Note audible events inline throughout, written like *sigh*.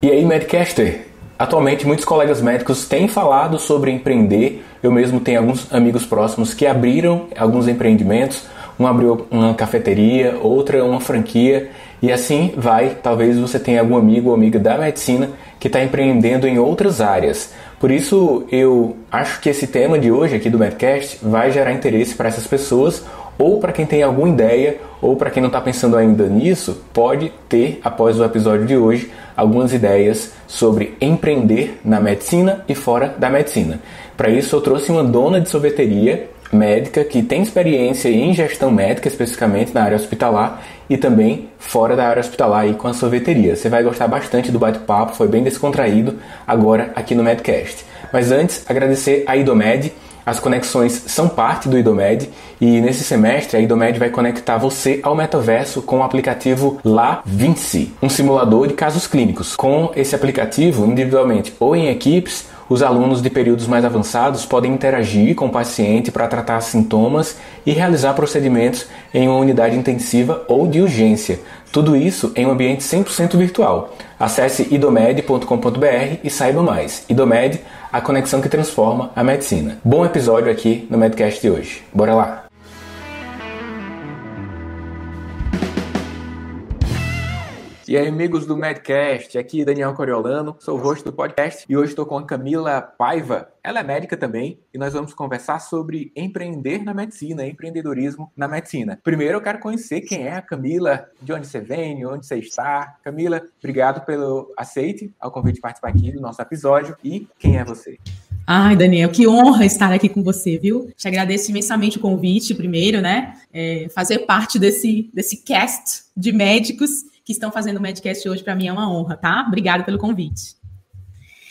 E aí, Medcaster? Atualmente, muitos colegas médicos têm falado sobre empreender. Eu mesmo tenho alguns amigos próximos que abriram alguns empreendimentos. Um abriu uma cafeteria, outra uma franquia. E assim vai. Talvez você tenha algum amigo ou amiga da medicina que está empreendendo em outras áreas. Por isso, eu acho que esse tema de hoje aqui do Medcast vai gerar interesse para essas pessoas ou para quem tem alguma ideia, ou para quem não está pensando ainda nisso, pode ter, após o episódio de hoje, algumas ideias sobre empreender na medicina e fora da medicina. Para isso, eu trouxe uma dona de sorveteria médica que tem experiência em gestão médica, especificamente na área hospitalar e também fora da área hospitalar e com a sorveteria. Você vai gostar bastante do bate-papo, foi bem descontraído agora aqui no Medcast. Mas antes, agradecer a Idomed as conexões são parte do IDOMED e nesse semestre a IDOMED vai conectar você ao metaverso com o aplicativo La Vinci, um simulador de casos clínicos. Com esse aplicativo, individualmente ou em equipes, os alunos de períodos mais avançados podem interagir com o paciente para tratar sintomas e realizar procedimentos em uma unidade intensiva ou de urgência. Tudo isso em um ambiente 100% virtual. Acesse idomed.com.br e saiba mais. Idomed, a conexão que transforma a medicina. Bom episódio aqui no Medcast de hoje. Bora lá! E aí, amigos do Medcast, aqui Daniel Coriolano, sou o host do podcast e hoje estou com a Camila Paiva. Ela é médica também e nós vamos conversar sobre empreender na medicina, empreendedorismo na medicina. Primeiro eu quero conhecer quem é a Camila, de onde você vem, onde você está. Camila, obrigado pelo aceite ao convite de participar aqui do nosso episódio e quem é você? Ai, Daniel, que honra estar aqui com você, viu? Te agradeço imensamente o convite, primeiro, né? É, fazer parte desse, desse cast de médicos que estão fazendo o Medcast hoje, para mim é uma honra, tá? Obrigado pelo convite.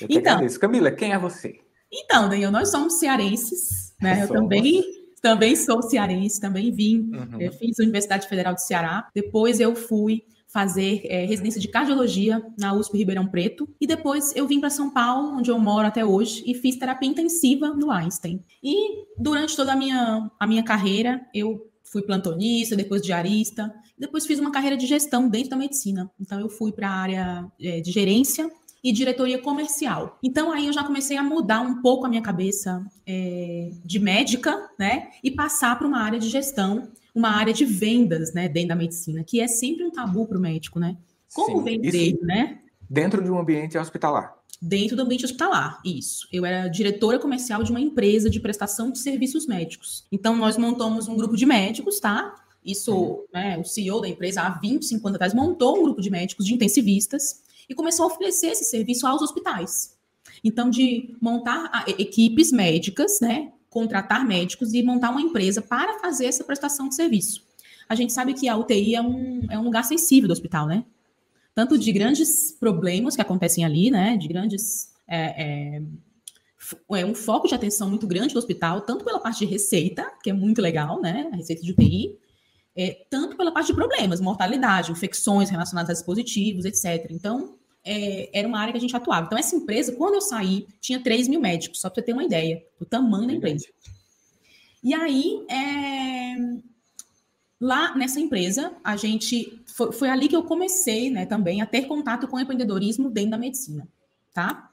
Eu então, agradeço. Camila, quem é você? Então, Daniel, nós somos cearenses, né? Eu também, também sou cearense, também vim, uhum. Eh, fiz a Universidade Federal de Ceará, depois eu fui fazer é, residência de cardiologia na USP Ribeirão Preto. E depois eu vim para São Paulo, onde eu moro até hoje, e fiz terapia intensiva no Einstein. E durante toda a minha, a minha carreira, eu fui plantonista, depois diarista, depois fiz uma carreira de gestão dentro da medicina. Então eu fui para a área é, de gerência e diretoria comercial. Então aí eu já comecei a mudar um pouco a minha cabeça é, de médica, né, e passar para uma área de gestão, uma área de vendas, né, dentro da medicina, que é sempre um tabu para o médico, né? Como Sim, vender, isso, né? Dentro de um ambiente hospitalar. Dentro do ambiente hospitalar, isso. Eu era diretora comercial de uma empresa de prestação de serviços médicos. Então, nós montamos um grupo de médicos, tá? Isso, né, o CEO da empresa, há 25 anos atrás, montou um grupo de médicos, de intensivistas, e começou a oferecer esse serviço aos hospitais. Então, de montar equipes médicas, né, contratar médicos e montar uma empresa para fazer essa prestação de serviço. A gente sabe que a UTI é um, é um lugar sensível do hospital, né? tanto de grandes problemas que acontecem ali, né, de grandes é, é, é, um foco de atenção muito grande do hospital, tanto pela parte de receita, que é muito legal, né, a receita de UTI, é, tanto pela parte de problemas, mortalidade, infecções relacionadas a dispositivos, etc. Então, é, era uma área que a gente atuava. Então, essa empresa, quando eu saí, tinha 3 mil médicos, só para você ter uma ideia do tamanho da empresa. E aí, é, Lá nessa empresa, a gente foi, foi, ali que eu comecei, né, também a ter contato com o empreendedorismo dentro da medicina, tá?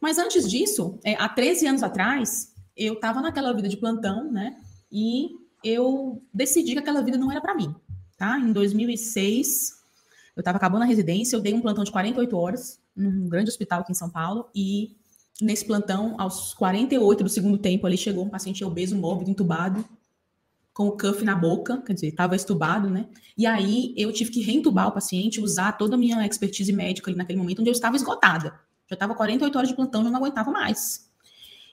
Mas antes disso, é, há 13 anos atrás, eu estava naquela vida de plantão, né? E eu decidi que aquela vida não era para mim, tá? Em 2006, eu estava acabando a residência, eu dei um plantão de 48 horas num grande hospital aqui em São Paulo e nesse plantão, aos 48 do segundo tempo, ali chegou um paciente obeso, mórbido, entubado, com o cuff na boca, quer dizer, estava estubado, né? E aí eu tive que reentubar o paciente, usar toda a minha expertise médica ali naquele momento, onde eu estava esgotada. Já estava 48 horas de plantão, já não aguentava mais.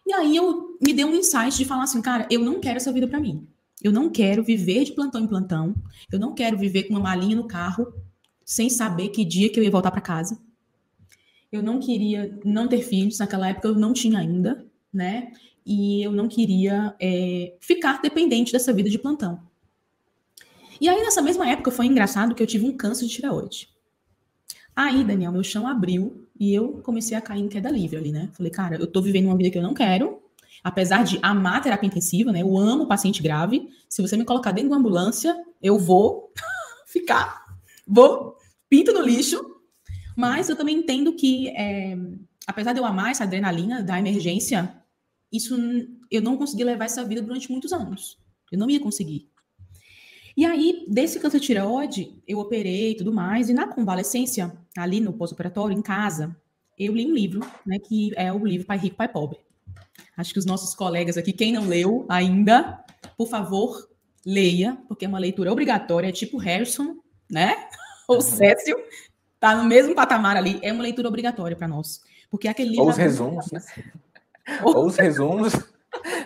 E aí eu me dei um insight de falar assim, cara, eu não quero essa vida para mim. Eu não quero viver de plantão em plantão. Eu não quero viver com uma malinha no carro, sem saber que dia que eu ia voltar para casa. Eu não queria não ter filhos, naquela época eu não tinha ainda, né? e eu não queria é, ficar dependente dessa vida de plantão. E aí, nessa mesma época, foi engraçado que eu tive um câncer de tireoide. Aí, Daniel, meu chão abriu e eu comecei a cair em queda livre ali, né? Falei, cara, eu tô vivendo uma vida que eu não quero, apesar de amar terapia intensiva, né? Eu amo paciente grave. Se você me colocar dentro de uma ambulância, eu vou *laughs* ficar, vou pinto no lixo, Mas eu também entendo que, é, apesar de eu amar essa adrenalina da emergência, isso eu não consegui levar essa vida durante muitos anos. Eu não ia conseguir. E aí, desse câncer de tireoide, eu operei e tudo mais, e na convalescência, ali no pós-operatório, em casa, eu li um livro, né, que é o livro Pai Rico, Pai Pobre. Acho que os nossos colegas aqui, quem não leu ainda, por favor, leia, porque é uma leitura obrigatória, é tipo Harrison, né? *laughs* Ou Cécio, tá no mesmo patamar ali, é uma leitura obrigatória para nós. Porque é aquele livro. Ou os resumos, né? Ou os resumos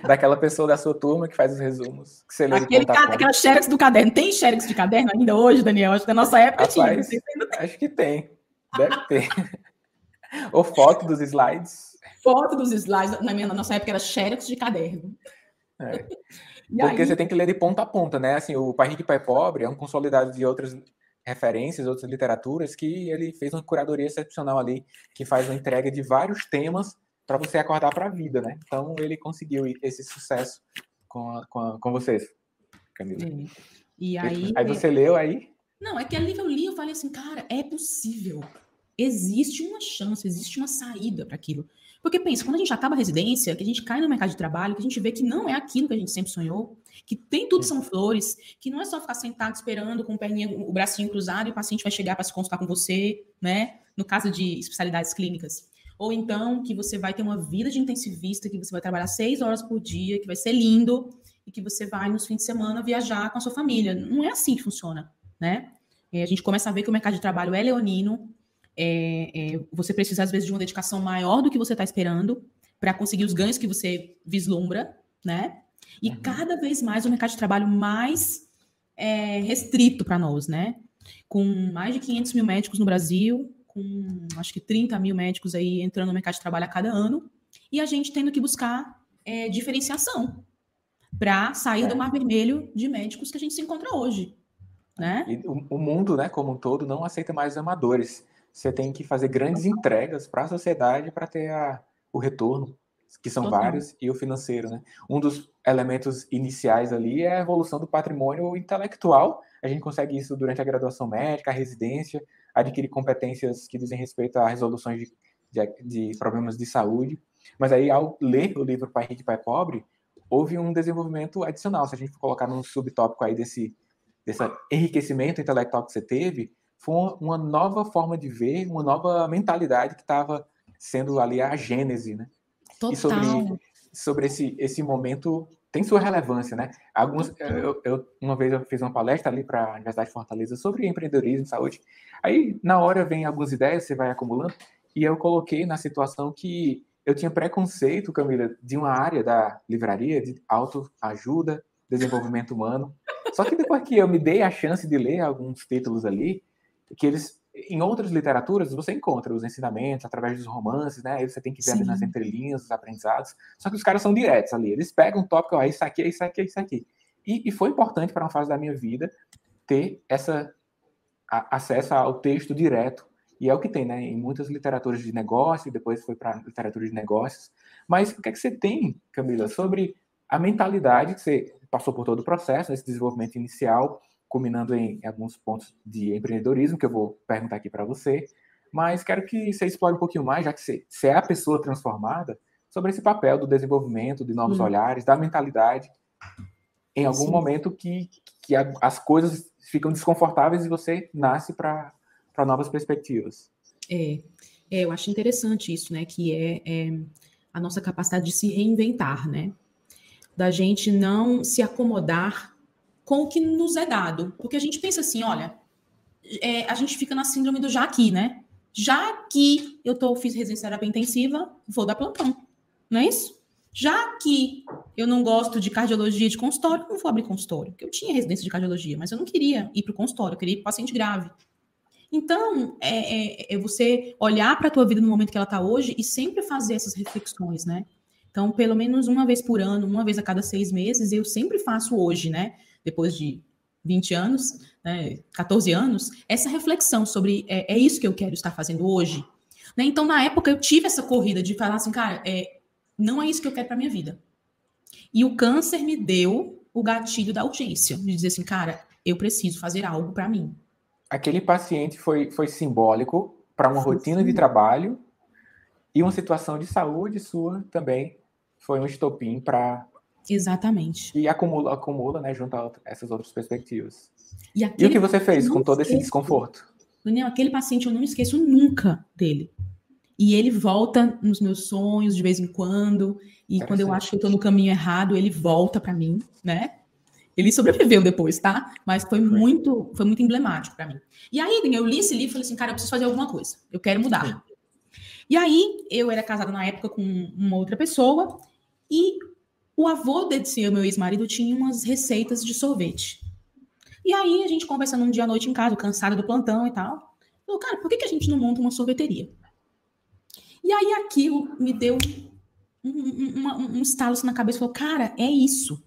daquela pessoa da sua turma que faz os resumos. Que você lê Aquele ca... Aquela xerox do caderno. Tem xerox de caderno ainda hoje, Daniel? Acho que na nossa época Rapaz, tinha. Acho que tem. Deve ter. *laughs* Ou foto dos slides. Foto dos slides. Na, minha, na nossa época era xerox de caderno. É. *laughs* Porque aí... você tem que ler de ponta a ponta, né? Assim, o Pai Rico e Pai Pobre é um consolidado de outras referências, outras literaturas, que ele fez uma curadoria excepcional ali, que faz uma entrega de vários temas para você acordar para a vida, né? Então ele conseguiu esse sucesso com, a, com, a, com vocês, Camila. E aí, aí você leu aí? Não, é que ali que eu li, eu falei assim, cara, é possível. Existe uma chance, existe uma saída para aquilo. Porque pensa, quando a gente acaba a residência, que a gente cai no mercado de trabalho, que a gente vê que não é aquilo que a gente sempre sonhou, que tem tudo são flores, que não é só ficar sentado esperando com o, perninha, o bracinho cruzado e o paciente vai chegar para se consultar com você, né? No caso de especialidades clínicas. Ou então que você vai ter uma vida de intensivista, que você vai trabalhar seis horas por dia, que vai ser lindo, e que você vai nos fins de semana viajar com a sua família. Não é assim que funciona, né? É, a gente começa a ver que o mercado de trabalho é leonino, é, é, você precisa, às vezes, de uma dedicação maior do que você está esperando para conseguir os ganhos que você vislumbra, né? E uhum. cada vez mais o mercado de trabalho mais é, restrito para nós, né? Com mais de 500 mil médicos no Brasil, com acho que 30 mil médicos aí entrando no mercado de trabalho a cada ano, e a gente tendo que buscar é, diferenciação para sair é. do mar vermelho de médicos que a gente se encontra hoje. Né? E o, o mundo, né, como um todo, não aceita mais amadores. Você tem que fazer grandes entregas para a sociedade para ter a, o retorno, que são Total. vários, e o financeiro. Né? Um dos elementos iniciais ali é a evolução do patrimônio intelectual. A gente consegue isso durante a graduação médica, a residência, adquirir competências que dizem respeito a resoluções de, de, de problemas de saúde. Mas aí, ao ler o livro Pai Rico e Pai Pobre, houve um desenvolvimento adicional. Se a gente for colocar num subtópico aí desse, desse enriquecimento intelectual que você teve, foi uma nova forma de ver, uma nova mentalidade que estava sendo ali a gênese, né? Total. E sobre, sobre esse, esse momento tem sua relevância, né? Alguns, eu, eu, uma vez eu fiz uma palestra ali para a Universidade de Fortaleza sobre empreendedorismo e saúde. Aí, na hora, vem algumas ideias, você vai acumulando, e eu coloquei na situação que eu tinha preconceito, Camila, de uma área da livraria de autoajuda, desenvolvimento humano. Só que depois que eu me dei a chance de ler alguns títulos ali, que eles em outras literaturas você encontra os ensinamentos através dos romances, né? Aí você tem que ver ali nas entrelinhas os aprendizados. Só que os caras são diretos ali. Eles pegam um tópico, ah, isso aqui, isso aqui, isso aqui. E, e foi importante para uma fase da minha vida ter essa a, acesso ao texto direto. E é o que tem, né? Em muitas literaturas de negócio, depois foi para literatura de negócios. Mas o que é que você tem, Camila, sobre a mentalidade que você passou por todo o processo, nesse desenvolvimento inicial, culminando em alguns pontos de empreendedorismo que eu vou perguntar aqui para você. Mas quero que você explore um pouquinho mais, já que você, você é a pessoa transformada, sobre esse papel do desenvolvimento, de novos hum. olhares, da mentalidade, em algum Sim. momento que, que a, as coisas ficam desconfortáveis e você nasce para novas perspectivas. É, é, eu acho interessante isso, né? Que é, é a nossa capacidade de se reinventar, né? Da gente não se acomodar com o que nos é dado. Porque a gente pensa assim, olha, é, a gente fica na síndrome do já aqui, né? Já que eu tô, fiz residência terapia intensiva, vou dar plantão. Não é isso? Já que eu não gosto de cardiologia de consultório, não vou abrir consultório. Porque eu tinha residência de cardiologia, mas eu não queria ir para o consultório, eu queria ir para paciente grave. Então, é, é, é você olhar para a tua vida no momento que ela está hoje e sempre fazer essas reflexões, né? Então, pelo menos uma vez por ano, uma vez a cada seis meses, eu sempre faço hoje, né? Depois de 20 anos, né, 14 anos, essa reflexão sobre é, é, isso que eu quero estar fazendo hoje. Né? Então, na época, eu tive essa corrida de falar assim, cara, é, não é isso que eu quero para minha vida. E o câncer me deu o gatilho da urgência, de dizer assim, cara, eu preciso fazer algo para mim. Aquele paciente foi, foi simbólico para uma rotina de trabalho e uma situação de saúde sua também foi um estopim para Exatamente. E acumula, acumula, né, junto a essas outras perspectivas. E, e o que você fez com todo esse desconforto? Daniel, aquele paciente eu não esqueço nunca dele. E ele volta nos meus sonhos de vez em quando. E quando eu acho que eu tô no caminho errado, ele volta para mim, né? Ele sobreviveu depois, tá? Mas foi muito, foi muito emblemático para mim. E aí, eu li esse livro e falei assim, cara, eu preciso fazer alguma coisa. Eu quero mudar. E aí, eu era casada na época com uma outra pessoa e o avô desse meu ex-marido tinha umas receitas de sorvete. E aí, a gente conversando um dia à noite em casa, cansada do plantão e tal. Falou, cara, por que, que a gente não monta uma sorveteria? E aí, aquilo me deu um, um, um, estalo na cabeça. Falou, cara, é isso.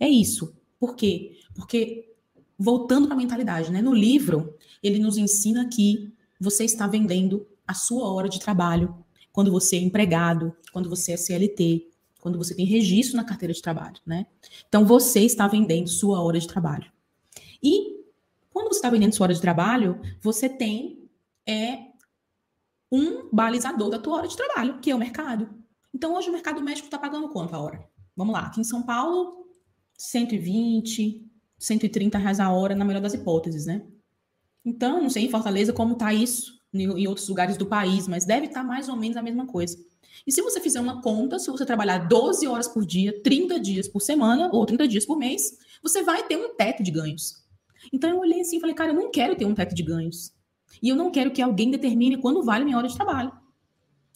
É isso. Por quê? Porque, voltando para a mentalidade, né? No livro, ele nos ensina que você está vendendo a sua hora de trabalho quando você é empregado, quando você é CLT, quando você tem registro na carteira de trabalho, né? Então você está vendendo sua hora de trabalho. E quando você está vendendo sua hora de trabalho, você tem é um balizador da tua hora de trabalho, que é o mercado. Então hoje o mercado médico está pagando quanto a hora? Vamos lá, aqui em São Paulo, 120, 130 reais a hora, na melhor das hipóteses, né? Então, não sei em Fortaleza como está isso em outros lugares do país, mas deve estar tá mais ou menos a mesma coisa. E se você fizer uma conta, se você trabalhar 12 horas por dia, 30 dias por semana ou 30 dias por mês, você vai ter um teto de ganhos. Então eu olhei assim e falei, cara, eu não quero ter um teto de ganhos. E eu não quero que alguém determine quando vale minha hora de trabalho.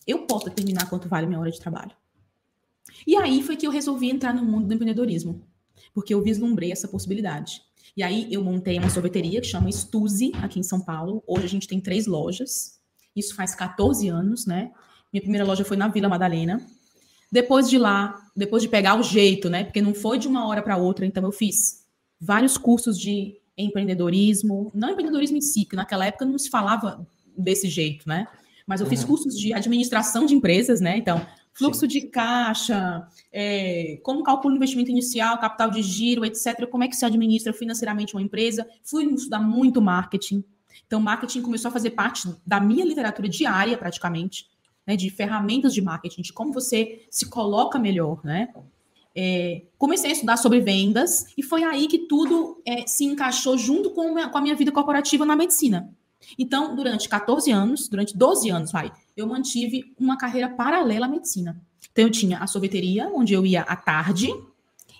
Eu posso determinar quanto vale minha hora de trabalho. E aí foi que eu resolvi entrar no mundo do empreendedorismo, porque eu vislumbrei essa possibilidade. E aí eu montei uma sorveteria que chama Stuzi, aqui em São Paulo. Hoje a gente tem três lojas. Isso faz 14 anos, né? Minha primeira loja foi na Vila Madalena. Depois de lá, depois de pegar o jeito, né? Porque não foi de uma hora para outra, então eu fiz vários cursos de empreendedorismo, não empreendedorismo em si, que naquela época não se falava desse jeito, né? Mas eu fiz uhum. cursos de administração de empresas, né? Então, fluxo Sim. de caixa, é, como calcula o investimento inicial, capital de giro, etc. Como é que se administra financeiramente uma empresa. Fui estudar muito marketing. Então, marketing começou a fazer parte da minha literatura diária, praticamente, né, de ferramentas de marketing, de como você se coloca melhor, né? É, comecei a estudar sobre vendas e foi aí que tudo é, se encaixou junto com, com a minha vida corporativa na medicina. Então, durante 14 anos, durante 12 anos, vai, eu mantive uma carreira paralela à medicina. Então, eu tinha a sorveteria, onde eu ia à tarde,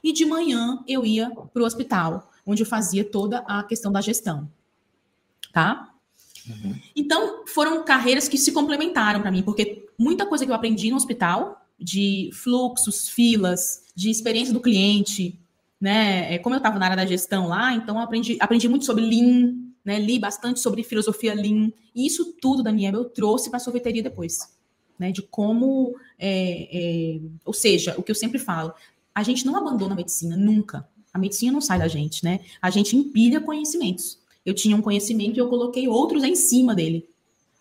e de manhã eu ia para o hospital, onde eu fazia toda a questão da gestão. Tá? Uhum. Então, foram carreiras que se complementaram para mim, porque muita coisa que eu aprendi no hospital, de fluxos, filas, de experiência do cliente, né? É, como eu estava na área da gestão lá, então aprendi, aprendi muito sobre Lean, né? Li bastante sobre filosofia Lean. E isso tudo, Daniel, eu trouxe para a sorveteria depois. Né, de como, é, é, ou seja, o que eu sempre falo, a gente não abandona a medicina, nunca. A medicina não sai da gente, né? A gente empilha conhecimentos. Eu tinha um conhecimento e eu coloquei outros em cima dele,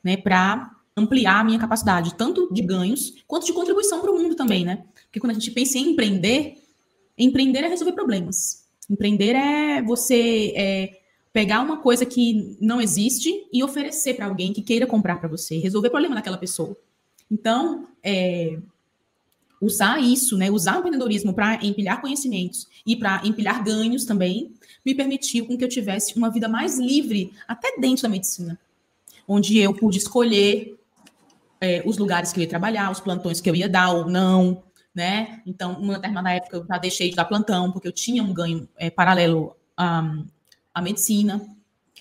né, para ampliar a minha capacidade, tanto de ganhos quanto de contribuição para o mundo também, né? Porque quando a gente pensa em empreender, empreender é resolver problemas. Empreender é você é, pegar uma coisa que não existe e oferecer para alguém que queira comprar para você, resolver o problema daquela pessoa. Então, é, usar isso, né, usar o empreendedorismo para empilhar conhecimentos e para empilhar ganhos também, me permitiu com que eu tivesse uma vida mais livre, até dentro da medicina, onde eu pude escolher é, os lugares que eu ia trabalhar, os plantões que eu ia dar ou não, né? Então, numa determinada época eu já deixei de dar plantão, porque eu tinha um ganho é, paralelo à, à medicina.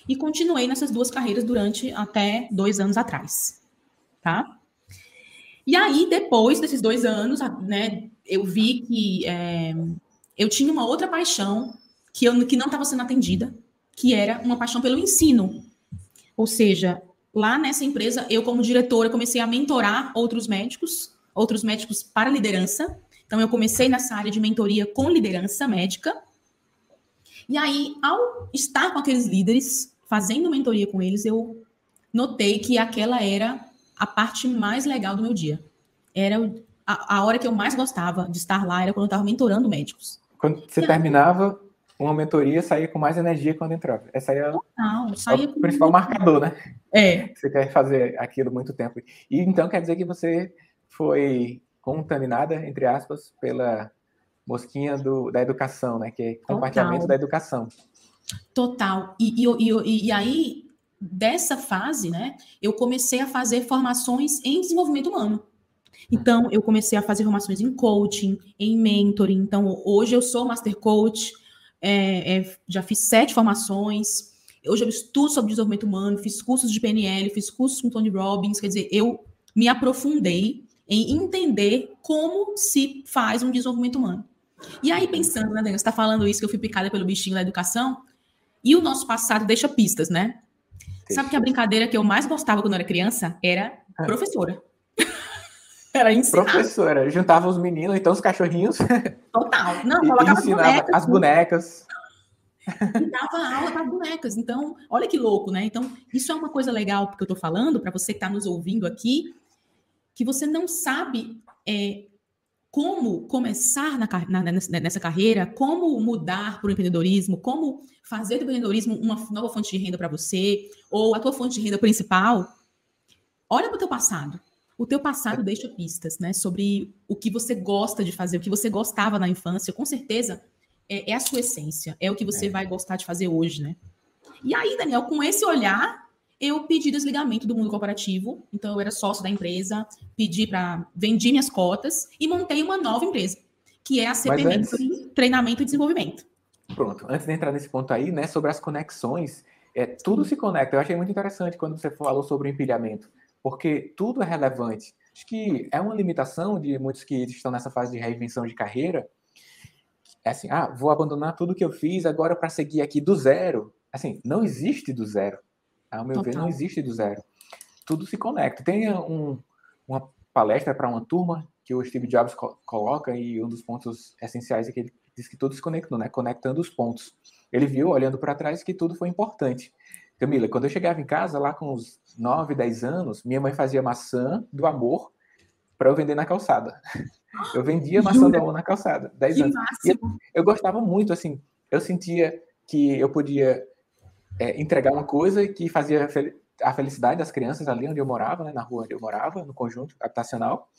E continuei nessas duas carreiras durante até dois anos atrás, tá? E aí, depois desses dois anos, né, eu vi que é, eu tinha uma outra paixão que, eu, que não estava sendo atendida, que era uma paixão pelo ensino. Ou seja, lá nessa empresa, eu, como diretora, comecei a mentorar outros médicos, outros médicos para liderança. Então, eu comecei nessa área de mentoria com liderança médica. E aí, ao estar com aqueles líderes, fazendo mentoria com eles, eu notei que aquela era a parte mais legal do meu dia. Era a, a hora que eu mais gostava de estar lá, era quando eu estava mentorando médicos. Quando você terminava uma mentoria saía com mais energia quando entrava. Essa é, Total, é o principal marcador, né? É. Você quer fazer aquilo muito tempo. E então quer dizer que você foi contaminada, entre aspas, pela mosquinha do, da educação, né? Que é compartilhamento Total. da educação. Total. E, e, e, e aí, dessa fase, né, eu comecei a fazer formações em desenvolvimento humano. Então, eu comecei a fazer formações em coaching, em mentoring. Então, hoje eu sou Master Coach, é, é, já fiz sete formações. Hoje eu estudo sobre desenvolvimento humano, fiz cursos de PNL, fiz cursos com Tony Robbins. Quer dizer, eu me aprofundei em entender como se faz um desenvolvimento humano. E aí, pensando, né, Daniel, você está falando isso, que eu fui picada pelo bichinho da educação, e o nosso passado deixa pistas, né? Sabe que a brincadeira que eu mais gostava quando eu era criança era é. professora. *laughs* era ensinar. Professora, juntava os meninos, então os cachorrinhos. Total. Não, colocava ensinava bonecas, as bonecas. E dava aula para bonecas. Então, olha que louco, né? Então, isso é uma coisa legal porque eu estou falando, para você que está nos ouvindo aqui, que você não sabe é, como começar na, na, nessa carreira, como mudar para o empreendedorismo, como fazer do empreendedorismo uma nova fonte de renda para você, ou a tua fonte de renda principal, olha para o teu passado. O teu passado deixa pistas, né, sobre o que você gosta de fazer, o que você gostava na infância, com certeza é, é a sua essência, é o que você é. vai gostar de fazer hoje, né? E aí, Daniel, com esse olhar, eu pedi desligamento do mundo corporativo. Então, eu era sócio da empresa, pedi para. vendi minhas cotas e montei uma nova empresa, que é a CP antes... Treinamento e Desenvolvimento. Pronto, antes de entrar nesse ponto aí, né, sobre as conexões, é, tudo se conecta. Eu achei muito interessante quando você falou sobre o empilhamento, porque tudo é relevante. Acho que é uma limitação de muitos que estão nessa fase de reinvenção de carreira. É assim, ah, vou abandonar tudo que eu fiz agora para seguir aqui do zero. Assim, não existe do zero. Ao meu Total. ver, não existe do zero. Tudo se conecta. Tem um, uma palestra para uma turma que o Steve Jobs co coloca e um dos pontos essenciais é que ele diz que tudo se conectou, né? Conectando os pontos. Ele viu, olhando para trás, que tudo foi importante. Camila, quando eu chegava em casa, lá com uns 9, 10 anos, minha mãe fazia maçã do amor para eu vender na calçada. *gasps* Eu vendia maçã do amor na calçada, 10 anos. Eu, eu, gostava muito, assim, eu sentia que eu podia é, entregar uma coisa que fazia a felicidade das crianças ali onde eu morava, né, na rua onde eu morava, no conjunto habitacional.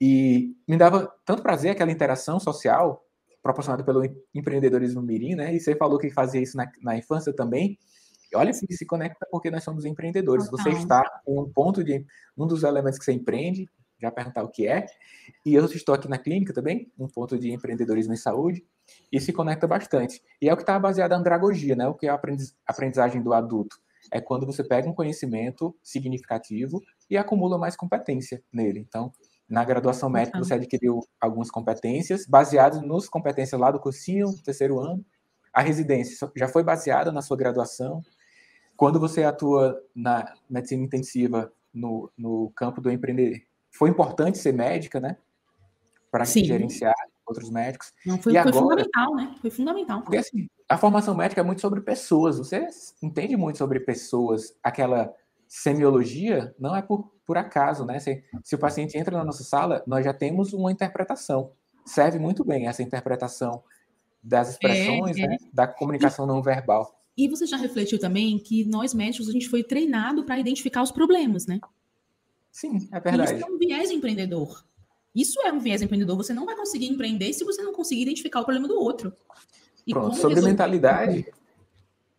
E me dava tanto prazer aquela interação social proporcionada pelo empreendedorismo mirim, né? E você falou que fazia isso na, na infância também. olha se se conecta porque nós somos empreendedores. Você está em um ponto de um dos elementos que você empreende, já perguntar o que é. E eu estou aqui na clínica também, um ponto de empreendedorismo em saúde, e se conecta bastante. E é o que está baseado na andragogia, né? O que é a aprendizagem do adulto. É quando você pega um conhecimento significativo e acumula mais competência nele. Então, na graduação médica, você adquiriu algumas competências baseadas nos competências lá do cursinho, terceiro ano. A residência já foi baseada na sua graduação. Quando você atua na medicina intensiva no, no campo do empreender, foi importante ser médica, né? Para gerenciar outros médicos. Não, foi, e foi agora, fundamental, né? Foi fundamental. Porque assim, a formação médica é muito sobre pessoas. Você entende muito sobre pessoas. Aquela semiologia não é por, por acaso, né? Se, se o paciente entra na nossa sala, nós já temos uma interpretação. Serve muito bem essa interpretação das expressões, é, é. Né? da comunicação não verbal. E você já refletiu também que nós médicos a gente foi treinado para identificar os problemas, né? Sim, é verdade. isso é um viés empreendedor. Isso é um viés empreendedor. Você não vai conseguir empreender se você não conseguir identificar o problema do outro. E Pronto, sobre resolver... mentalidade.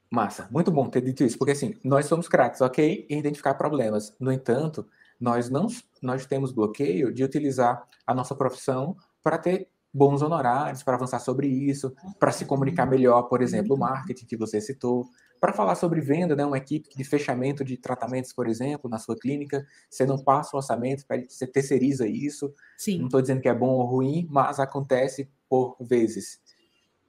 Massa, muito bom ter dito isso, porque assim, nós somos craques, ok, em identificar problemas. No entanto, nós não nós temos bloqueio de utilizar a nossa profissão para ter bons honorários, para avançar sobre isso, para se comunicar melhor, por exemplo, o marketing que você citou, para falar sobre venda, né, uma equipe de fechamento de tratamentos, por exemplo, na sua clínica, você não passa o orçamento, você terceiriza isso. Sim. Não estou dizendo que é bom ou ruim, mas acontece por vezes.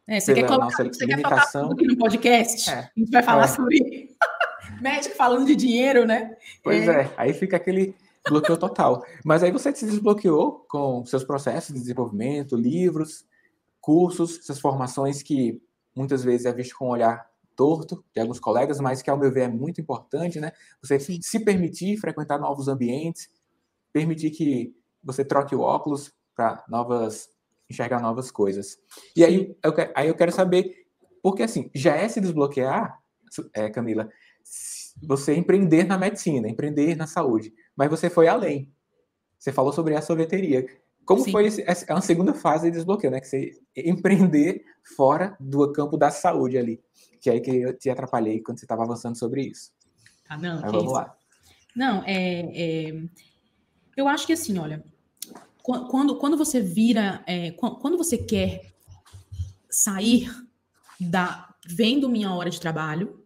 É, você quer colocar, você limitação. quer aqui no podcast? É. A gente vai falar é. sobre *laughs* médico falando de dinheiro, né? Pois é. é, aí fica aquele bloqueio total. Mas aí você se desbloqueou com seus processos de desenvolvimento, livros, cursos, essas formações que muitas vezes é visto com um olhar torto de alguns colegas, mas que, ao meu ver, é muito importante, né? Você se permitir frequentar novos ambientes, permitir que você troque o óculos para novas enxergar novas coisas. E aí eu, quero, aí eu quero saber Porque assim, já é se desbloquear, é, Camila, você empreender na medicina, empreender na saúde, mas você foi além. Você falou sobre a sorveteria. Como Sim. foi esse, é uma segunda fase de desbloqueio, né? Que você empreender fora do campo da saúde ali. Que é aí que eu te atrapalhei quando você estava avançando sobre isso. Ah, não. vamos isso. lá. Não, é, é, eu acho que assim, olha, quando, quando você vira, é, quando você quer sair da vendo minha hora de trabalho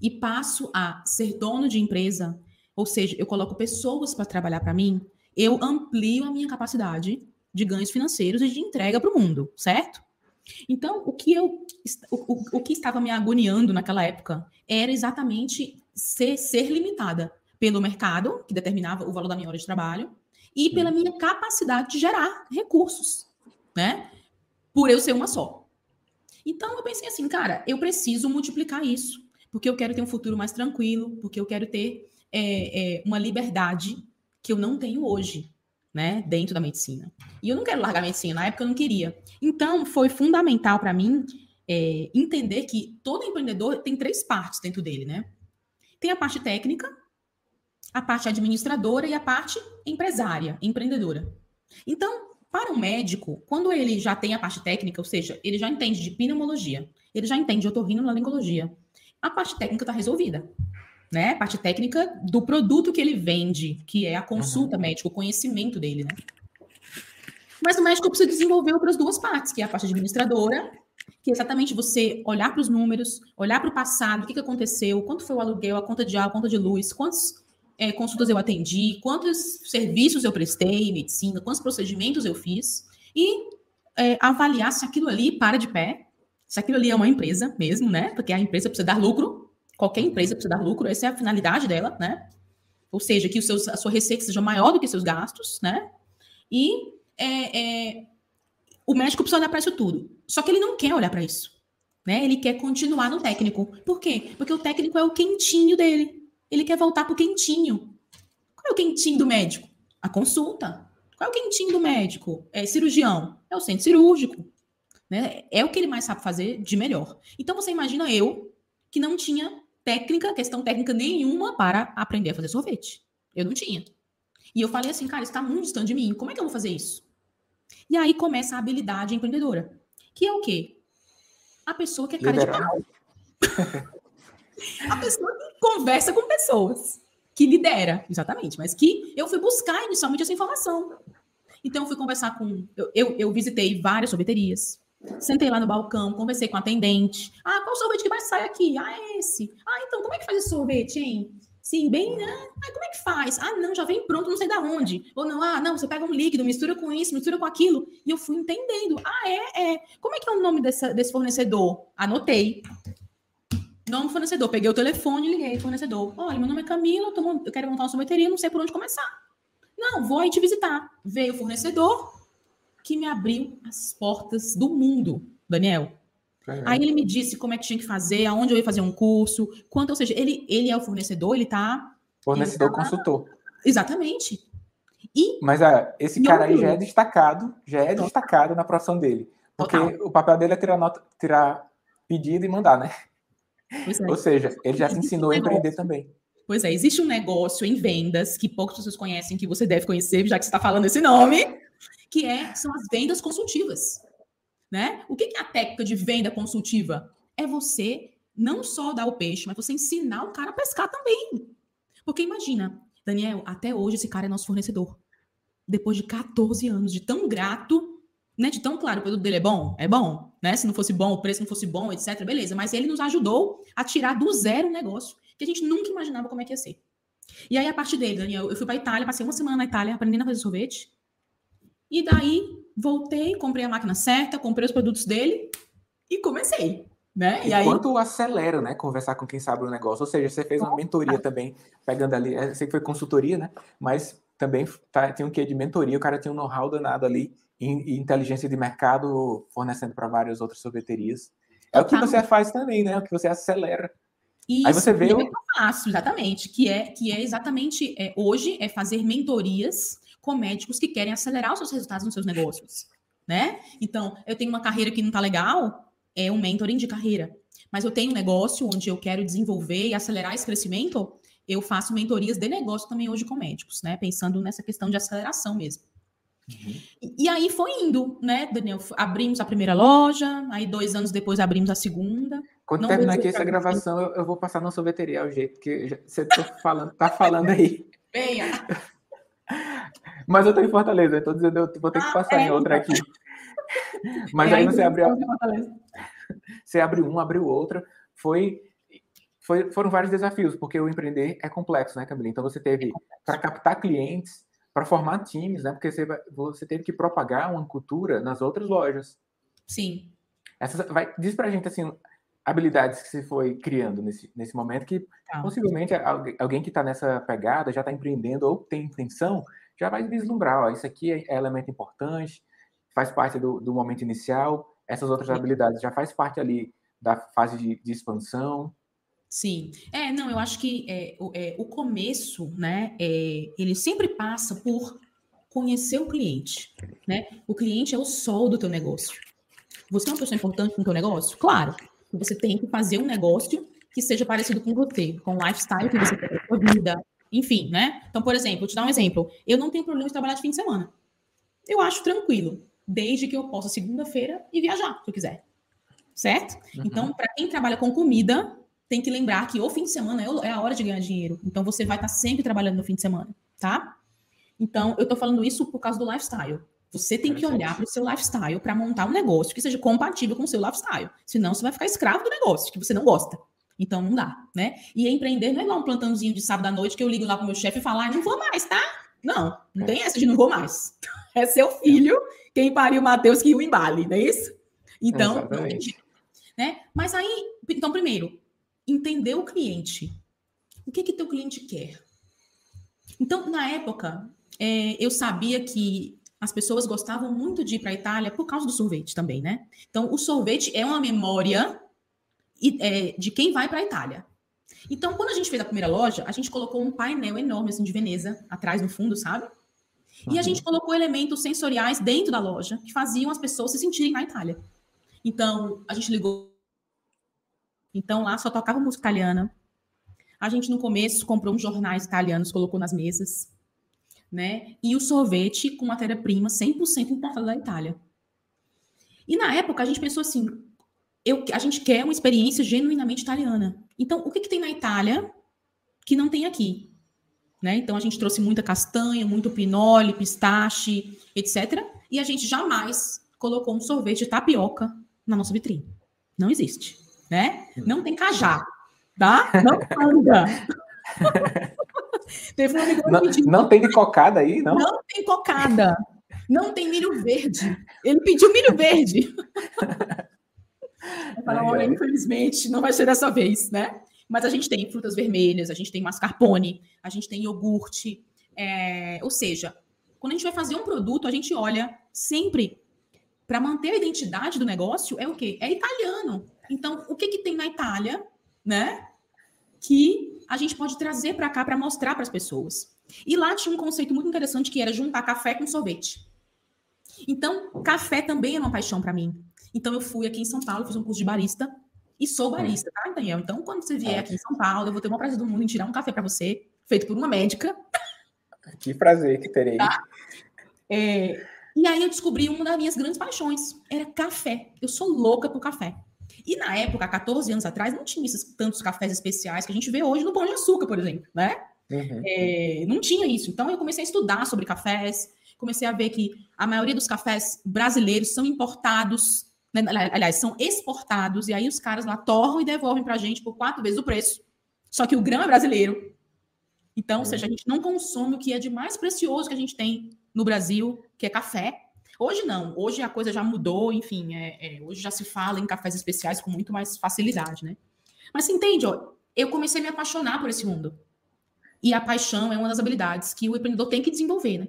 e passo a ser dono de empresa, ou seja, eu coloco pessoas para trabalhar para mim, eu amplio a minha capacidade de ganhos financeiros e de entrega para o mundo, certo? Então, o que eu o, o, o, que estava me agoniando naquela época era exatamente ser, ser limitada pelo mercado, que determinava o valor da minha hora de trabalho, e pela minha capacidade de gerar recursos, né? Por eu ser uma só. Então eu pensei assim, cara, eu preciso multiplicar isso, porque eu quero ter um futuro mais tranquilo, porque eu quero ter é, é, uma liberdade que eu não tenho hoje, né, dentro da medicina. E eu não quero largar a medicina, na época eu não queria. Então, foi fundamental para mim é, entender que todo empreendedor tem três partes dentro dele, né? Tem a parte técnica, a parte administradora e a parte empresária, empreendedora. Então, para um médico, quando ele já tem a parte técnica, ou seja, ele já entende de pneumologia, ele já entende de otorrinolaringologia, a parte técnica está resolvida né? Parte técnica do produto que ele vende, que é a consulta uhum. médica, o conhecimento dele, né? Mas o médico precisa desenvolver outras duas partes, que é a parte administradora, que é exatamente você olhar para os números, olhar para o passado, o que, que aconteceu, quanto foi o aluguel, a conta de água, a conta de luz, quantas é, consultas eu atendi, quantos serviços eu prestei em medicina, quantos procedimentos eu fiz, e é, avaliar se aquilo ali para de pé, se aquilo ali é uma empresa mesmo, né? Porque a empresa precisa dar lucro, Qualquer empresa precisa dar lucro, essa é a finalidade dela, né? Ou seja, que o seus, a sua receita seja maior do que seus gastos, né? E é, é, o médico precisa olhar para isso tudo. Só que ele não quer olhar para isso. Né? Ele quer continuar no técnico. Por quê? Porque o técnico é o quentinho dele. Ele quer voltar para o quentinho. Qual é o quentinho do médico? A consulta. Qual é o quentinho do médico? É cirurgião. É o centro cirúrgico. Né? É o que ele mais sabe fazer de melhor. Então você imagina eu, que não tinha técnica, questão técnica nenhuma para aprender a fazer sorvete. Eu não tinha. E eu falei assim, cara, está muito distante de mim. Como é que eu vou fazer isso? E aí começa a habilidade empreendedora, que é o quê? A pessoa que é cara de pau. *laughs* a pessoa que conversa com pessoas, que lidera, exatamente, mas que eu fui buscar inicialmente essa informação. Então, eu fui conversar com. Eu, eu, eu visitei várias sorveterias, Sentei lá no balcão, conversei com a atendente. Ah, qual sorvete que mais sai aqui? Ah, é esse. Ah, então como é que faz esse sorvete, hein? Sim, bem, né? Ah, como é que faz? Ah, não, já vem pronto, não sei da onde. Ou não, ah, não, você pega um líquido, mistura com isso, mistura com aquilo. E eu fui entendendo. Ah, é, é. Como é que é o nome dessa, desse fornecedor? Anotei. Nome do fornecedor. Peguei o telefone liguei fornecedor. Olha, meu nome é Camila, eu, tô, eu quero montar uma sorveteria, não sei por onde começar. Não, vou aí te visitar. Veio o fornecedor, que me abriu as portas do mundo, Daniel. É. Aí ele me disse como é que tinha que fazer, aonde eu ia fazer um curso, quanto, ou seja, ele, ele é o fornecedor, ele tá. Fornecedor ele tá... consultor. Exatamente. E, Mas é, esse cara aí já é destacado, já é destacado na profissão dele. Porque Total. o papel dele é tirar nota, tirar pedido e mandar, né? É. Ou seja, ele já te ensinou a empreender também. Pois é, existe um negócio em vendas que poucas pessoas conhecem, que você deve conhecer, já que você está falando esse nome, que é, são as vendas consultivas. Né? O que é a técnica de venda consultiva? É você não só dar o peixe, mas você ensinar o cara a pescar também. Porque imagina, Daniel, até hoje esse cara é nosso fornecedor. Depois de 14 anos, de tão grato, né? De tão claro, o produto dele é bom? É bom, né? Se não fosse bom, o preço não fosse bom, etc. Beleza, mas ele nos ajudou a tirar do zero um negócio que a gente nunca imaginava como é que ia ser. E aí, a partir dele, Daniel, eu fui para Itália, passei uma semana na Itália aprendendo a fazer sorvete. E daí voltei, comprei a máquina certa, comprei os produtos dele e comecei. Né? E, aí... quanto acelera, né? Conversar com quem sabe o negócio. Ou seja, você fez uma mentoria também, pegando ali. Eu sei que foi consultoria, né? Mas também tá, tem um quê de mentoria, o cara tem um know-how danado ali em, inteligência de mercado, fornecendo para várias outras sorveterias. É o que você faz também, né? É o que você acelera. Isso, Aí você vê. É o... que eu faço, exatamente. Que é, que é exatamente é, hoje é fazer mentorias com médicos que querem acelerar os seus resultados nos seus negócios, né? Então, eu tenho uma carreira que não tá legal, é um mentoring de carreira. Mas eu tenho um negócio onde eu quero desenvolver e acelerar esse crescimento, eu faço mentorias de negócio também hoje com médicos, né? Pensando nessa questão de aceleração mesmo. Uhum. E, e, aí foi indo, né, Daniel? Abrimos a primeira loja, aí dois anos depois abrimos a segunda. Quando terminar aqui essa gravação, eu, eu, vou passar na sorveteria, o jeito que você tá falando, tá falando aí. Venha! Mas eu tô em Fortaleza, então dizendo eu vou ter que ah, passar ah, é, em outra aqui. Mas é, aí você abriu. *laughs* Você abriu um, abriu outra. Foi foi, foram vários desafios, porque o empreender é complexo, né, Camila? Então você teve para captar clientes, para formar times, né? Porque você, você teve que propagar uma cultura nas outras lojas. Sim. Essa, vai, diz pra gente assim, habilidades que você foi criando nesse, nesse momento que tá. possivelmente alguém que está nessa pegada, já está empreendendo ou tem intenção, já vai vislumbrar, ó, isso aqui é, é elemento importante, faz parte do, do momento inicial, essas outras habilidades já faz parte ali da fase de, de expansão. Sim. É, não, eu acho que é, o, é, o começo, né, é, ele sempre passa por conhecer o cliente, né? O cliente é o sol do teu negócio. Você é uma pessoa importante no teu negócio? Claro. Você tem que fazer um negócio que seja parecido com você, com o lifestyle que você tem na sua vida, enfim, né? Então, por exemplo, vou te dar um exemplo. Eu não tenho problema de trabalhar de fim de semana. Eu acho tranquilo, desde que eu possa segunda-feira e viajar, se eu quiser. Certo? Uhum. Então, para quem trabalha com comida, tem que lembrar que o fim de semana é, é a hora de ganhar dinheiro. Então você vai estar sempre trabalhando no fim de semana, tá? Então eu estou falando isso por causa do lifestyle. Você tem que olhar para o seu lifestyle para montar um negócio que seja compatível com o seu lifestyle. Senão você vai ficar escravo do negócio que você não gosta. Então não dá, né? E empreender não é igual um plantãozinho de sábado à noite que eu ligo lá pro meu chefe e falo, ah, não vou mais, tá? Não, não tem essa de não vou mais. *laughs* É seu filho quem pariu o Matheus que o embale, não é isso? Então, não, né? Mas aí, então primeiro, entender o cliente. O que que teu cliente quer? Então, na época, é, eu sabia que as pessoas gostavam muito de ir para a Itália por causa do sorvete também, né? Então, o sorvete é uma memória é, de quem vai para a Itália. Então, quando a gente fez a primeira loja, a gente colocou um painel enorme, assim, de Veneza, atrás no fundo, sabe? E a gente colocou elementos sensoriais dentro da loja que faziam as pessoas se sentirem na Itália. Então, a gente ligou então lá só tocava música italiana. A gente no começo comprou uns jornais italianos, colocou nas mesas, né? E o sorvete com matéria-prima 100% importada da Itália. E na época a gente pensou assim, eu, a gente quer uma experiência genuinamente italiana. Então, o que, que tem na Itália que não tem aqui? Né? Então, a gente trouxe muita castanha, muito pinole, pistache, etc. E a gente jamais colocou um sorvete de tapioca na nossa vitrine. Não existe né? Não tem cajá, tá? Não anda. *laughs* Teve um amigo não, pediu, não tem de cocada aí, não? Não tem cocada. Não tem milho verde. Ele pediu milho verde. *laughs* Eu olha, infelizmente, não vai ser dessa vez, né? Mas a gente tem frutas vermelhas, a gente tem mascarpone, a gente tem iogurte. É... Ou seja, quando a gente vai fazer um produto, a gente olha sempre para manter a identidade do negócio, é o quê? É italiano. Então, o que, que tem na Itália, né? Que a gente pode trazer para cá para mostrar para as pessoas. E lá tinha um conceito muito interessante que era juntar café com sorvete. Então, café também é uma paixão para mim. Então, eu fui aqui em São Paulo, fiz um curso de barista e sou barista, tá, Daniel? Então, quando você vier aqui em São Paulo, eu vou ter o maior prazer do mundo em tirar um café para você, feito por uma médica. *laughs* Que prazer que terei. Tá? É, e aí eu descobri uma das minhas grandes paixões, era café. Eu sou louca por café. E na época, 14 anos atrás, não tinha esses tantos cafés especiais que a gente vê hoje no Pão de Açúcar, por exemplo, né? Uhum. É, não tinha isso. Então eu comecei a estudar sobre cafés, comecei a ver que a maioria dos cafés brasileiros são importados, né? aliás, são exportados, e aí os caras lá torram e devolvem para a gente por quatro vezes o preço. Só que o grão é brasileiro. Então, uhum. ou seja, a gente não consome o que é de mais precioso que a gente tem no Brasil, que é café, Hoje não, hoje a coisa já mudou, enfim, é, é, hoje já se fala em cafés especiais com muito mais facilidade, né? Mas você entende, ó, eu comecei a me apaixonar por esse mundo. E a paixão é uma das habilidades que o empreendedor tem que desenvolver, né?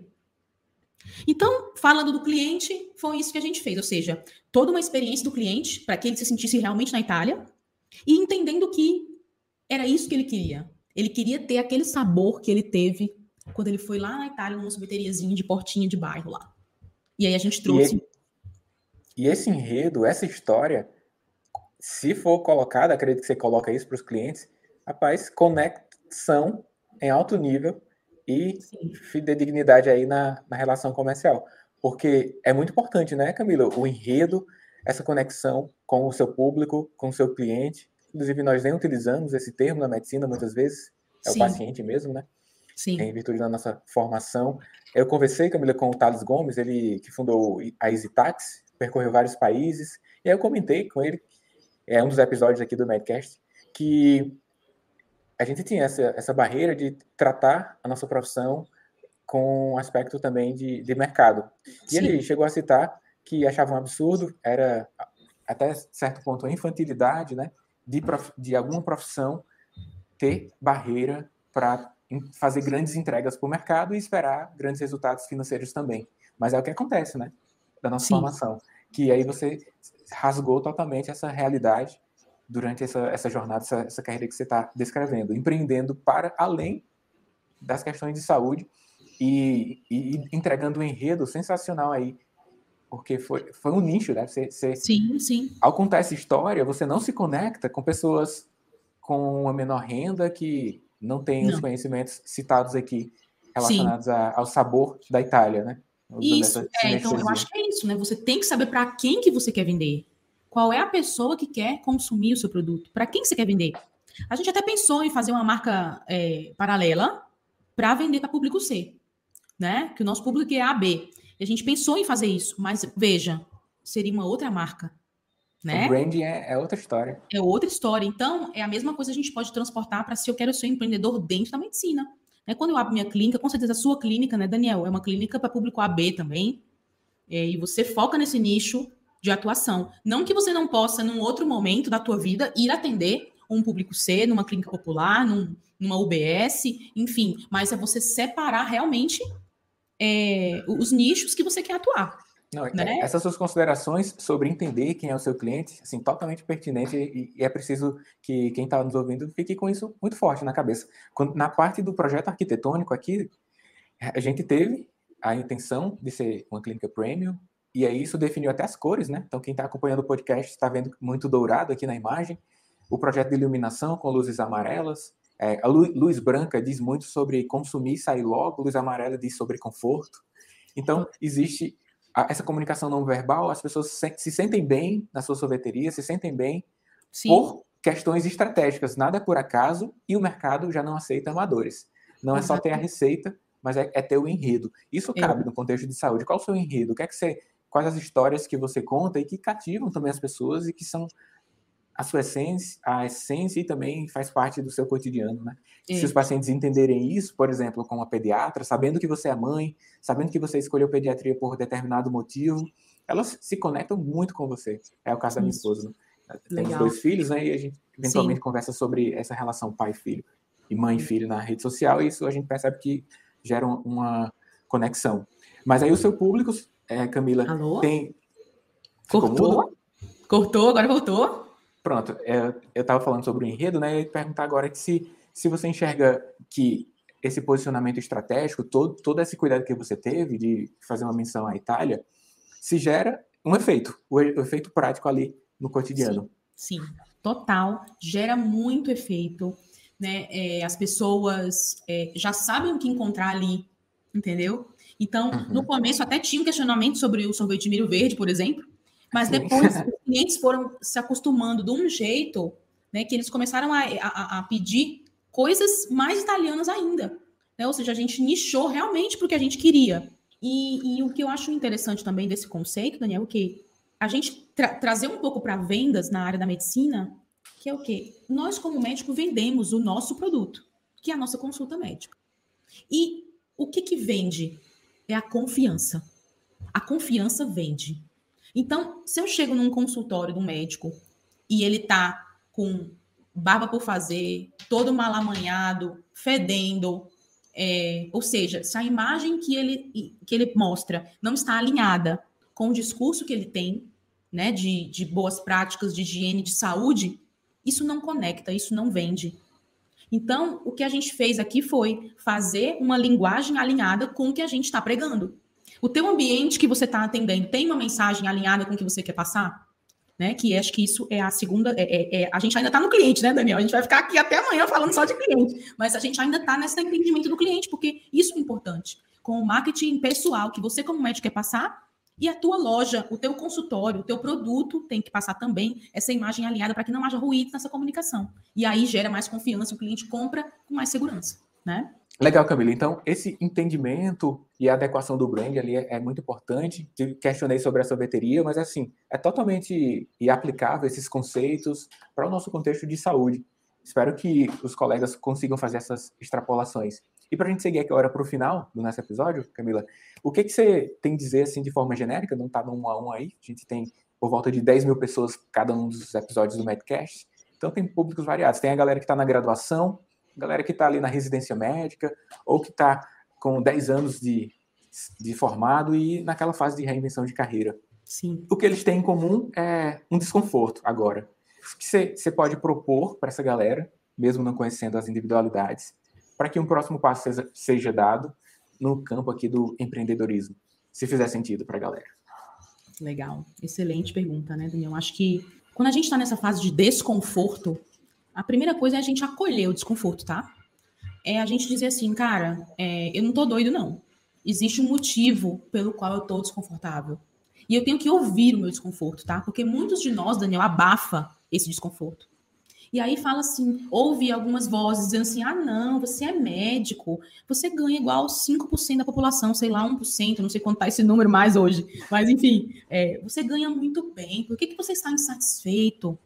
Então, falando do cliente, foi isso que a gente fez, ou seja, toda uma experiência do cliente para que ele se sentisse realmente na Itália e entendendo que era isso que ele queria. Ele queria ter aquele sabor que ele teve quando ele foi lá na Itália, numa sorveteriazinha de portinha de bairro lá. E aí a gente trouxe. E, e esse enredo, essa história, se for colocado, acredito que você coloca isso para os clientes, rapaz, conexão em alto nível e Sim. fidedignidade aí na, na relação comercial. Porque é muito importante, né, Camila? O enredo, essa conexão com o seu público, com o seu cliente. Inclusive, nós nem utilizamos esse termo na medicina muitas vezes, é Sim. o paciente mesmo, né? Sim. Em virtude da nossa formação. Eu conversei, Camila, com o Thales Gomes, ele que fundou a EasyTax, percorreu vários países, e aí eu comentei com ele, é um dos episódios aqui do Medcast, que a gente tinha essa, essa barreira de tratar a nossa profissão com um aspecto também de, de mercado. E Sim. ele chegou a citar que achava um absurdo, era até certo ponto a infantilidade, né, de, prof, de alguma profissão ter barreira para fazer grandes entregas para o mercado e esperar grandes resultados financeiros também. Mas é o que acontece, né, da nossa Sim. formação, que aí você rasgou totalmente essa realidade durante essa, essa jornada, essa, essa carreira que você está descrevendo, empreendendo para além das questões de saúde e, e, entregando um enredo sensacional aí, porque foi, foi um nicho, né? Você, você, sim, sim. Ao contar essa história, você não se conecta com pessoas com uma menor renda que não têm os conhecimentos citados aqui relacionados a, ao sabor da Itália, né? Isso, é, então eu acho que é isso, né? Você tem que saber para quem que você quer vender. Qual é a pessoa que quer consumir o seu produto? Para quem você quer vender? A gente até pensou em fazer uma marca é, paralela para vender para público C, né? Que o nosso público é A, B. E a gente pensou em fazer isso, mas veja, seria uma outra marca. Né? O branding é, é, outra história. É outra história. Então, é a mesma coisa que a gente pode transportar para se eu quero ser um empreendedor dentro da medicina. Né? Quando eu abro minha clínica, com certeza a sua clínica, né, Daniel? É uma clínica para público AB também. É, e você foca nesse nicho de atuação. Não que você não possa, num outro momento da tua vida, ir atender um público C, numa clínica popular, num, numa UBS, enfim, mas é você separar realmente é, os nichos que você quer atuar. Não, né? Essas suas considerações sobre entender quem é o seu cliente, assim, totalmente pertinente e, e é preciso que quem está nos ouvindo fique com isso muito forte na cabeça. Quando, na parte do projeto arquitetônico aqui, a gente teve a intenção de ser uma clínica premium, e aí isso definiu até as cores, né? Então quem está acompanhando o podcast está vendo muito dourado aqui na imagem. O projeto de iluminação com luzes amarelas. É, a luz branca diz muito sobre consumir e sair logo, luz amarela diz sobre conforto. Então existe essa comunicação não verbal, as pessoas se, se sentem bem na sua sorveteria, se sentem bem Sim. por questões estratégicas. Nada é por acaso e o mercado já não aceita amadores. Não é só ter a receita, mas é, é ter o enredo. Isso cabe no contexto de saúde. Qual o seu enredo? O que é que você quais as histórias que você conta e que cativam também as pessoas e que são a sua essência, a essência e também faz parte do seu cotidiano, né? É. Se os pacientes entenderem isso, por exemplo, com uma pediatra, sabendo que você é mãe, sabendo que você escolheu pediatria por determinado motivo, elas se conectam muito com você. É o caso da minha esposa. Né? Temos dois filhos, né? E a gente eventualmente Sim. conversa sobre essa relação pai-filho e mãe-filho na rede social, e isso a gente percebe que gera uma conexão. Mas aí o seu público é, Camila, Alô? tem. Cortou? Cortou, agora voltou. Pronto, é, eu estava falando sobre o enredo, né? Eu ia perguntar agora se, se você enxerga que esse posicionamento estratégico, todo, todo esse cuidado que você teve de fazer uma menção à Itália, se gera um efeito, o, o efeito prático ali no cotidiano. Sim, sim, total, gera muito efeito. Né? É, as pessoas é, já sabem o que encontrar ali, entendeu? Então, uhum. no começo até tinha um questionamento sobre o sorvete de milho verde, por exemplo, mas depois *laughs* os clientes foram se acostumando de um jeito né, que eles começaram a, a, a pedir coisas mais italianas ainda. Né? Ou seja, a gente nichou realmente porque a gente queria. E, e, o que eu acho interessante também desse conceito, Daniel, é que a gente tra trazer um pouco para vendas na área da medicina, que é o quê? Nós, como médico, vendemos o nosso produto, que é a nossa consulta médica. E o que, que vende? é a confiança. A confiança vende. Então, se eu chego num consultório do médico e ele tá com barba por fazer, todo malamanhado, fedendo, é, ou seja, se a imagem que ele, que ele mostra não está alinhada com o discurso que ele tem, né, de, de boas práticas de higiene, de saúde, isso não conecta, isso não vende. Então, o que a gente fez aqui foi fazer uma linguagem alinhada com o que a gente está pregando. O teu ambiente que você está atendendo tem uma mensagem alinhada com o que você quer passar? né? Que acho que isso é a segunda. É, é, é a gente ainda está no cliente, né, Daniel? A gente vai ficar aqui até amanhã falando só de cliente, mas a gente ainda está nesse entendimento do cliente, porque isso é importante. Com o marketing pessoal que você, como médico, quer passar, e a tua loja, o teu consultório, o teu produto tem que passar também essa imagem alinhada para que não haja ruído nessa comunicação. E aí gera mais confiança, o cliente compra com mais segurança, né? Legal, Camila. Então, esse entendimento e a adequação do brand ali é, é muito importante. Te questionei sobre a sorveteria, mas assim, é totalmente aplicável esses conceitos para o nosso contexto de saúde. Espero que os colegas consigam fazer essas extrapolações. E para a gente seguir aqui agora para o final do nosso episódio, Camila, o que, que você tem a dizer assim de forma genérica? Não está no um a um aí, a gente tem por volta de 10 mil pessoas cada um dos episódios do Medcast, então tem públicos variados. Tem a galera que está na graduação, galera que está ali na residência médica, ou que está com 10 anos de, de formado e naquela fase de reinvenção de carreira. Sim. O que eles têm em comum é um desconforto agora. O que você, pode propor para essa galera, mesmo não conhecendo as individualidades, para que um próximo passo seja, seja dado no campo aqui do empreendedorismo, se fizer sentido para a galera? Legal, excelente pergunta, né, Daniel? Acho que quando a gente está nessa fase de desconforto, a primeira coisa é a gente acolher o desconforto, tá? É a gente dizer assim, cara, é, eu não tô doido, não. Existe um motivo pelo qual eu tô desconfortável. E eu tenho que ouvir o meu desconforto, tá? Porque muitos de nós, Daniel, abafa esse desconforto. E aí fala assim, ouve algumas vozes dizendo assim: ah, não, você é médico, você ganha igual 5% da população, sei lá, 1%, não sei quanto tá esse número mais hoje. Mas, enfim, é, você ganha muito bem, por que, que você está insatisfeito?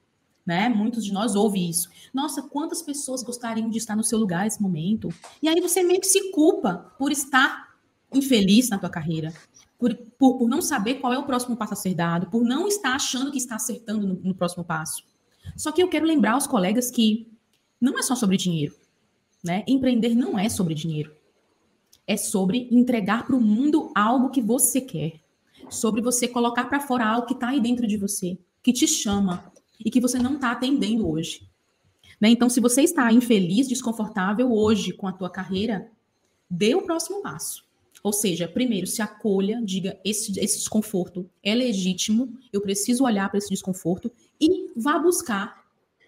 Né? Muitos de nós ouvem isso. Nossa, quantas pessoas gostariam de estar no seu lugar nesse momento? E aí você meio que se culpa por estar infeliz na tua carreira, por, por, por não saber qual é o próximo passo a ser dado, por não estar achando que está acertando no, no próximo passo. Só que eu quero lembrar aos colegas que não é só sobre dinheiro. Né? Empreender não é sobre dinheiro. É sobre entregar para o mundo algo que você quer. Sobre você colocar para fora algo que está aí dentro de você, que te chama, e que você não está atendendo hoje. Né? Então, se você está infeliz, desconfortável hoje com a tua carreira, dê o próximo passo. Ou seja, primeiro, se acolha, diga esse, esse desconforto é legítimo, eu preciso olhar para esse desconforto e vá buscar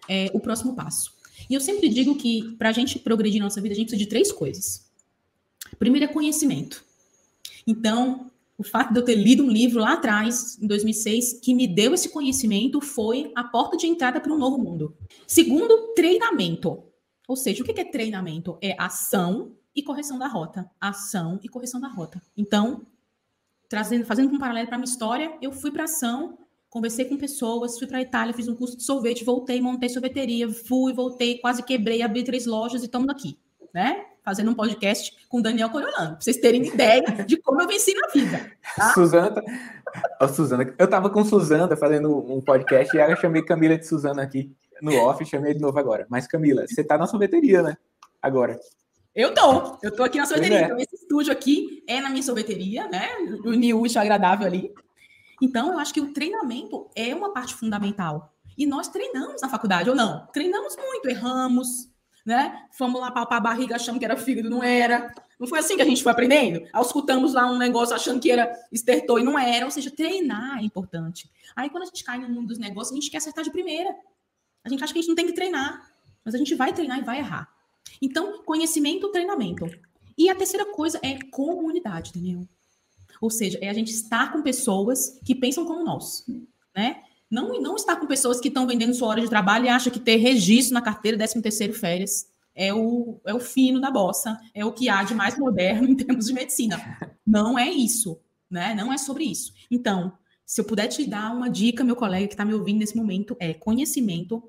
é, o próximo passo. E eu sempre digo que para a gente progredir na nossa vida, a gente precisa de três coisas. Primeiro é conhecimento. Então, o fato de eu ter lido um livro lá atrás, em 2006, que me deu esse conhecimento, foi a porta de entrada para um novo mundo. Segundo, treinamento. Ou seja, o que é treinamento? É ação e correção da rota. Ação e correção da rota. Então, trazendo, fazendo um paralelo para minha história, eu fui para ação, conversei com pessoas, fui para a Itália, fiz um curso de sorvete, voltei, montei sorveteria, fui, voltei, quase quebrei, abri três lojas e estamos aqui, né? Fazendo um podcast com Daniel Coriolano, para vocês terem ideia de como eu venci na vida. Tá? Suzana, oh, Suzana, eu estava com Suzana fazendo um podcast e eu chamei Camila de Suzana aqui no off, chamei de novo agora. Mas Camila, você está na sorveteria, né? Agora. Eu tô, eu tô aqui na sorveteria. É. Então, esse estúdio aqui é na minha sorveteria, né? O Niúcho agradável ali. Então, eu acho que o treinamento é uma parte fundamental. E nós treinamos na faculdade, ou não? Treinamos muito, erramos, né? Fomos lá palpar a barriga achando que era fígado, não era. Não foi assim que a gente foi aprendendo? Auscultamos lá um negócio achando que era estertor e não era. Ou seja, treinar é importante. Aí quando a gente cai no mundo dos negócios, a gente quer acertar de primeira. A gente acha que a gente não tem que treinar. Mas a gente vai treinar e vai errar. Então, conhecimento, treinamento. E a terceira coisa é comunidade, Daniel. Ou seja, é a gente estar com pessoas que pensam como nós, né? Não, não estar com pessoas que estão vendendo sua hora de trabalho e acha que ter registro na carteira 13 terceiro férias é o, é o fino da bossa, é o que há de mais moderno em termos de medicina. Não é isso, né? Não é sobre isso. Então, se eu puder te dar uma dica, meu colega que está me ouvindo nesse momento, é conhecimento,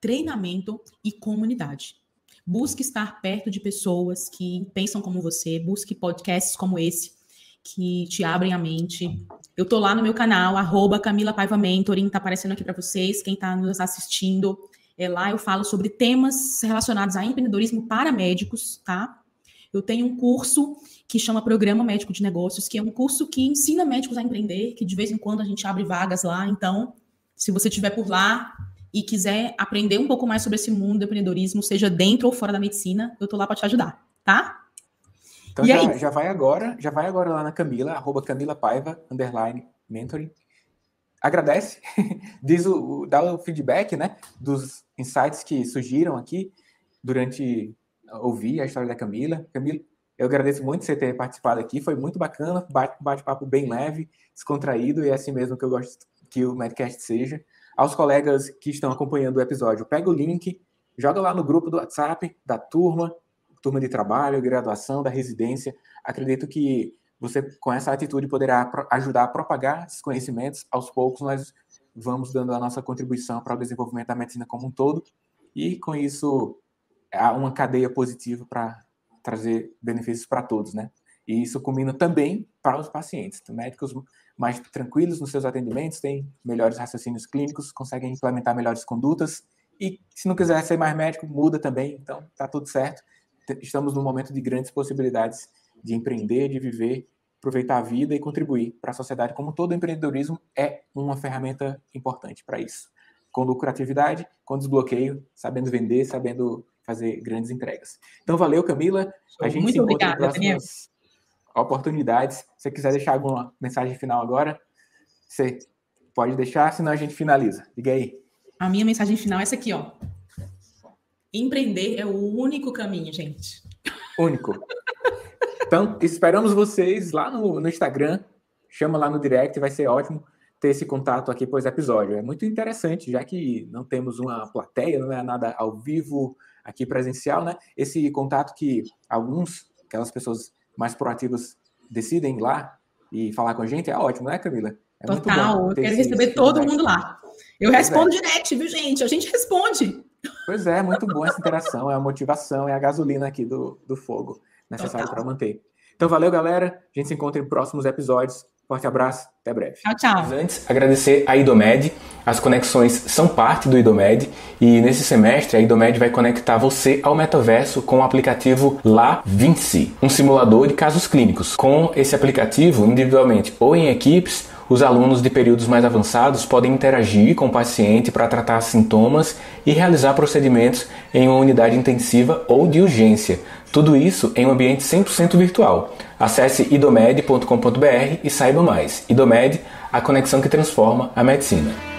treinamento e comunidade. Busque estar perto de pessoas que pensam como você, busque podcasts como esse, que te abrem a mente. Eu tô lá no meu canal, arroba Camila Paiva Mentoring, tá aparecendo aqui para vocês, quem tá nos assistindo. É, lá eu falo sobre temas relacionados a empreendedorismo para médicos, tá? Eu tenho um curso que chama Programa Médico de Negócios, que é um curso que ensina médicos a empreender, que de vez em quando a gente abre vagas lá. Então, se você estiver por lá e quiser aprender um pouco mais sobre esse mundo do empreendedorismo, seja dentro ou fora da medicina, eu tô lá para te ajudar, tá? Então já, já vai agora, já vai agora lá na Camila, arroba Camila Paiva, underline, mentoring. agradece, *laughs* diz o, dá o feedback, né, dos insights que surgiram aqui durante ouvir a história da Camila. Camila, eu agradeço muito você ter participado aqui, foi muito bacana, bate-papo bem leve, descontraído, e é assim mesmo que eu gosto que o Medcast seja. Aos colegas que estão acompanhando o episódio, pega o link, joga lá no grupo do WhatsApp da turma, turma de trabalho, graduação, da residência. Acredito que você, com essa atitude, poderá ajudar a propagar esses conhecimentos. Aos poucos, nós vamos dando a nossa contribuição para o desenvolvimento da medicina como um todo, e com isso, há uma cadeia positiva para trazer benefícios para todos, né? E isso combina também para os pacientes. Médicos mais tranquilos nos seus atendimentos, têm melhores raciocínios clínicos, conseguem implementar melhores condutas. E se não quiser ser mais médico, muda também. Então, tá tudo certo. Estamos num momento de grandes possibilidades de empreender, de viver, aproveitar a vida e contribuir para a sociedade. Como todo empreendedorismo é uma ferramenta importante para isso. Com lucratividade, com desbloqueio, sabendo vender, sabendo fazer grandes entregas. Então, valeu, Camila. A gente Muito se encontra obrigada, próximas oportunidades. Se você quiser deixar alguma mensagem final agora, você pode deixar, senão a gente finaliza. Diga aí. A minha mensagem final é essa aqui, ó. Empreender é o único caminho, gente. Único. Então, esperamos vocês lá no, no Instagram. Chama lá no direct, vai ser ótimo ter esse contato aqui pós episódio. É muito interessante, já que não temos uma plateia, não é nada ao vivo aqui presencial, né? Esse contato que alguns, aquelas pessoas mais proativas decidem ir lá e falar com a gente é ótimo, né, Camila? É Total, eu quero receber todo mundo lá. Eu pois respondo é. direct, viu, gente? A gente responde. Pois é, muito bom essa interação, é a motivação, é a gasolina aqui do, do fogo necessário para manter. Então, valeu, galera. A gente se encontra em próximos episódios. Forte abraço, até breve. Tchau, tchau. Mas antes, agradecer a Idomed. As conexões são parte do Idomed e nesse semestre a Idomed vai conectar você ao metaverso com o aplicativo La Vinci, um simulador de casos clínicos. Com esse aplicativo, individualmente ou em equipes, os alunos de períodos mais avançados podem interagir com o paciente para tratar sintomas e realizar procedimentos em uma unidade intensiva ou de urgência. Tudo isso em um ambiente 100% virtual. Acesse idomed.com.br e saiba mais. Idomed, a conexão que transforma a medicina.